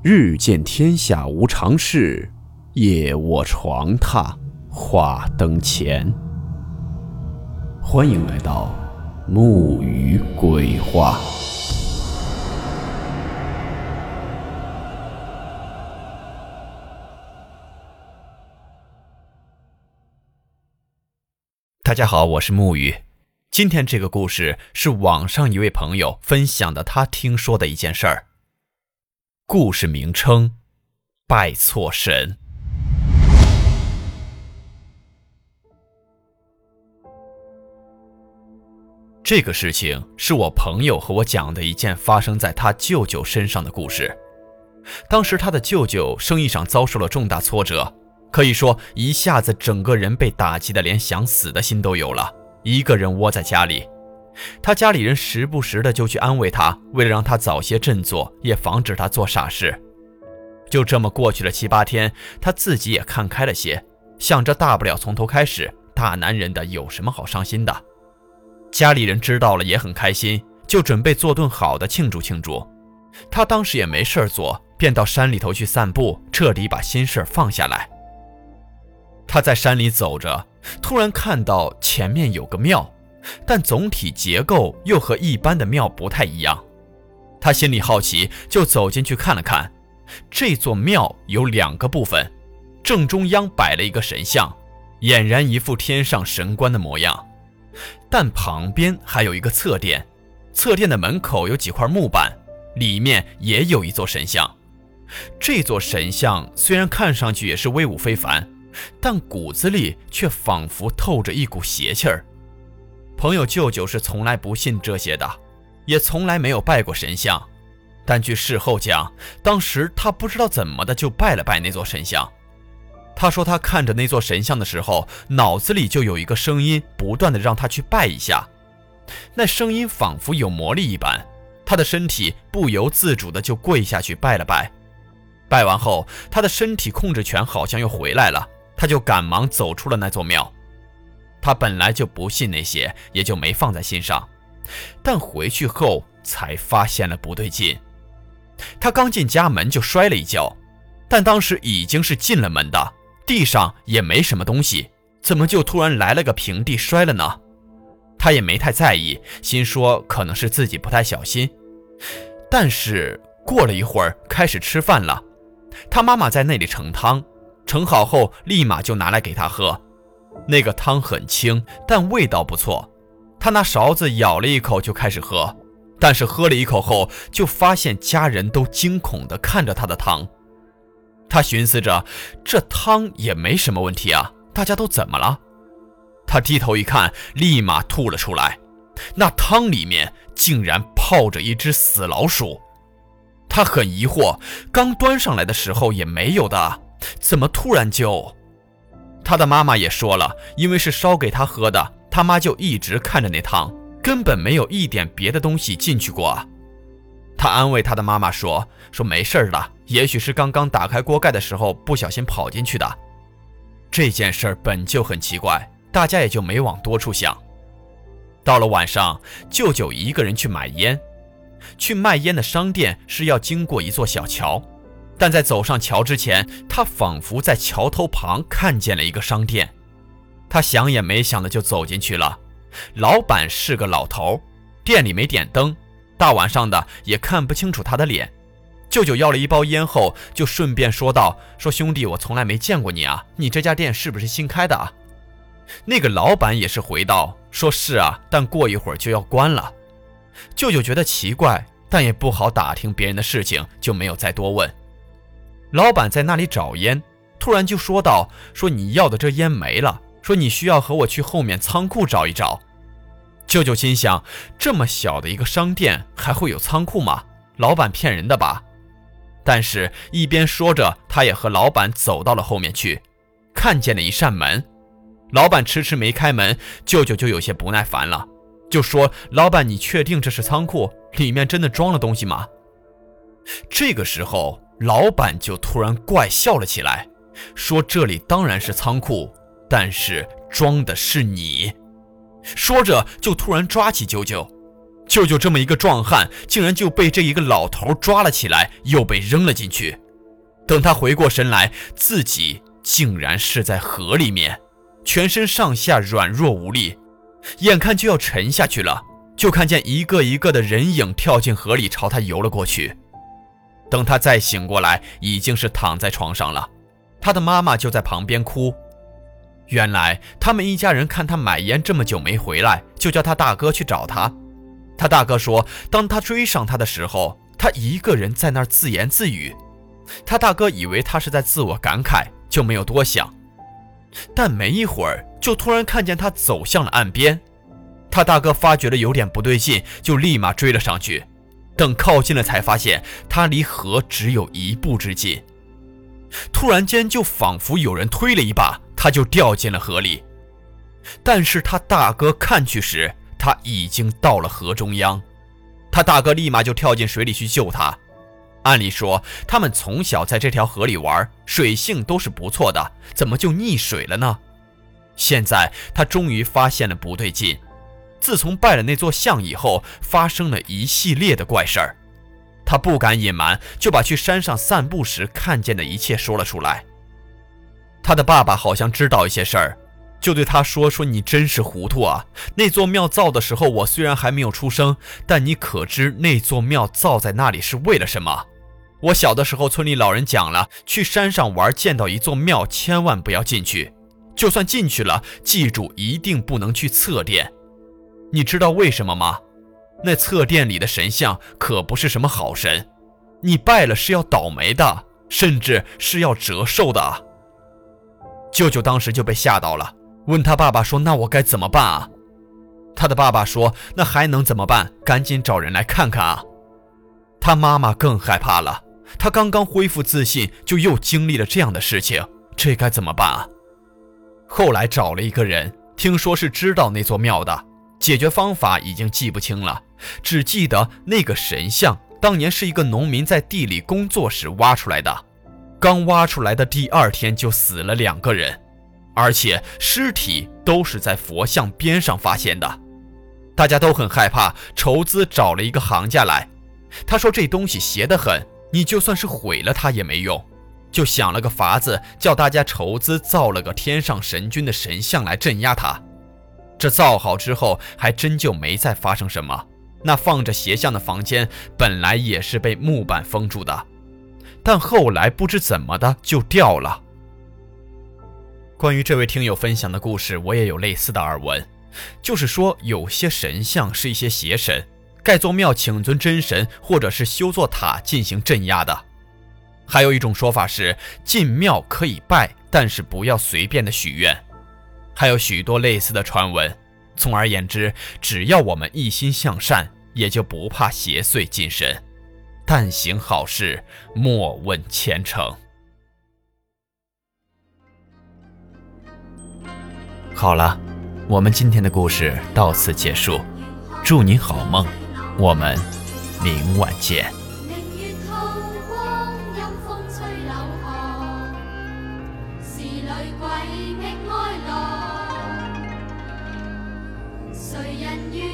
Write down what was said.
日见天下无常事，夜卧床榻话灯前。欢迎来到木鱼鬼话。大家好，我是木鱼。今天这个故事是网上一位朋友分享的，他听说的一件事儿。故事名称：拜错神。这个事情是我朋友和我讲的一件发生在他舅舅身上的故事。当时他的舅舅生意上遭受了重大挫折，可以说一下子整个人被打击的连想死的心都有了，一个人窝在家里。他家里人时不时的就去安慰他，为了让他早些振作，也防止他做傻事。就这么过去了七八天，他自己也看开了些，想着大不了从头开始，大男人的有什么好伤心的？家里人知道了也很开心，就准备做顿好的庆祝庆祝。他当时也没事做，便到山里头去散步，彻底把心事放下来。他在山里走着，突然看到前面有个庙。但总体结构又和一般的庙不太一样，他心里好奇，就走进去看了看。这座庙有两个部分，正中央摆了一个神像，俨然一副天上神官的模样。但旁边还有一个侧殿，侧殿的门口有几块木板，里面也有一座神像。这座神像虽然看上去也是威武非凡，但骨子里却仿佛透着一股邪气儿。朋友舅舅是从来不信这些的，也从来没有拜过神像。但据事后讲，当时他不知道怎么的就拜了拜那座神像。他说他看着那座神像的时候，脑子里就有一个声音不断的让他去拜一下。那声音仿佛有魔力一般，他的身体不由自主的就跪下去拜了拜。拜完后，他的身体控制权好像又回来了，他就赶忙走出了那座庙。他本来就不信那些，也就没放在心上。但回去后才发现了不对劲。他刚进家门就摔了一跤，但当时已经是进了门的，地上也没什么东西，怎么就突然来了个平地摔了呢？他也没太在意，心说可能是自己不太小心。但是过了一会儿，开始吃饭了，他妈妈在那里盛汤，盛好后立马就拿来给他喝。那个汤很清，但味道不错。他拿勺子舀了一口就开始喝，但是喝了一口后，就发现家人都惊恐地看着他的汤。他寻思着，这汤也没什么问题啊，大家都怎么了？他低头一看，立马吐了出来。那汤里面竟然泡着一只死老鼠。他很疑惑，刚端上来的时候也没有的，怎么突然就……他的妈妈也说了，因为是烧给他喝的，他妈就一直看着那汤，根本没有一点别的东西进去过。他安慰他的妈妈说：“说没事的，也许是刚刚打开锅盖的时候不小心跑进去的。”这件事本就很奇怪，大家也就没往多处想。到了晚上，舅舅一个人去买烟，去卖烟的商店是要经过一座小桥。但在走上桥之前，他仿佛在桥头旁看见了一个商店，他想也没想的就走进去了。老板是个老头，店里没点灯，大晚上的也看不清楚他的脸。舅舅要了一包烟后，就顺便说道：“说兄弟，我从来没见过你啊，你这家店是不是新开的啊？”那个老板也是回道：“说是啊，但过一会儿就要关了。”舅舅觉得奇怪，但也不好打听别人的事情，就没有再多问。老板在那里找烟，突然就说道：“说你要的这烟没了，说你需要和我去后面仓库找一找。”舅舅心想：这么小的一个商店还会有仓库吗？老板骗人的吧？但是，一边说着，他也和老板走到了后面去，看见了一扇门。老板迟迟没开门，舅舅就有些不耐烦了，就说：“老板，你确定这是仓库？里面真的装了东西吗？”这个时候。老板就突然怪笑了起来，说：“这里当然是仓库，但是装的是你。”说着就突然抓起舅舅，舅舅这么一个壮汉，竟然就被这一个老头抓了起来，又被扔了进去。等他回过神来，自己竟然是在河里面，全身上下软弱无力，眼看就要沉下去了，就看见一个一个的人影跳进河里，朝他游了过去。等他再醒过来，已经是躺在床上了。他的妈妈就在旁边哭。原来他们一家人看他买烟这么久没回来，就叫他大哥去找他。他大哥说，当他追上他的时候，他一个人在那儿自言自语。他大哥以为他是在自我感慨，就没有多想。但没一会儿，就突然看见他走向了岸边。他大哥发觉了有点不对劲，就立马追了上去。等靠近了，才发现他离河只有一步之近。突然间，就仿佛有人推了一把，他就掉进了河里。但是他大哥看去时，他已经到了河中央。他大哥立马就跳进水里去救他。按理说，他们从小在这条河里玩，水性都是不错的，怎么就溺水了呢？现在他终于发现了不对劲。自从拜了那座像以后，发生了一系列的怪事儿。他不敢隐瞒，就把去山上散步时看见的一切说了出来。他的爸爸好像知道一些事儿，就对他说：“说你真是糊涂啊！那座庙造的时候，我虽然还没有出生，但你可知那座庙造在那里是为了什么？我小的时候，村里老人讲了，去山上玩见到一座庙，千万不要进去；就算进去了，记住一定不能去侧殿。你知道为什么吗？”那侧殿里的神像可不是什么好神，你拜了是要倒霉的，甚至是要折寿的。舅舅当时就被吓到了，问他爸爸说：“那我该怎么办啊？”他的爸爸说：“那还能怎么办？赶紧找人来看看啊！”他妈妈更害怕了，他刚刚恢复自信，就又经历了这样的事情，这该怎么办啊？后来找了一个人，听说是知道那座庙的。解决方法已经记不清了，只记得那个神像当年是一个农民在地里工作时挖出来的，刚挖出来的第二天就死了两个人，而且尸体都是在佛像边上发现的。大家都很害怕，筹资找了一个行家来。他说这东西邪得很，你就算是毁了它也没用，就想了个法子，叫大家筹资造了个天上神君的神像来镇压它。这造好之后，还真就没再发生什么。那放着邪像的房间本来也是被木板封住的，但后来不知怎么的就掉了。关于这位听友分享的故事，我也有类似的耳闻，就是说有些神像是一些邪神，盖座庙请尊真神，或者是修座塔进行镇压的。还有一种说法是，进庙可以拜，但是不要随便的许愿。还有许多类似的传闻。总而言之，只要我们一心向善，也就不怕邪祟近身。但行好事，莫问前程。好了，我们今天的故事到此结束。祝你好梦，我们明晚见。谁人愿？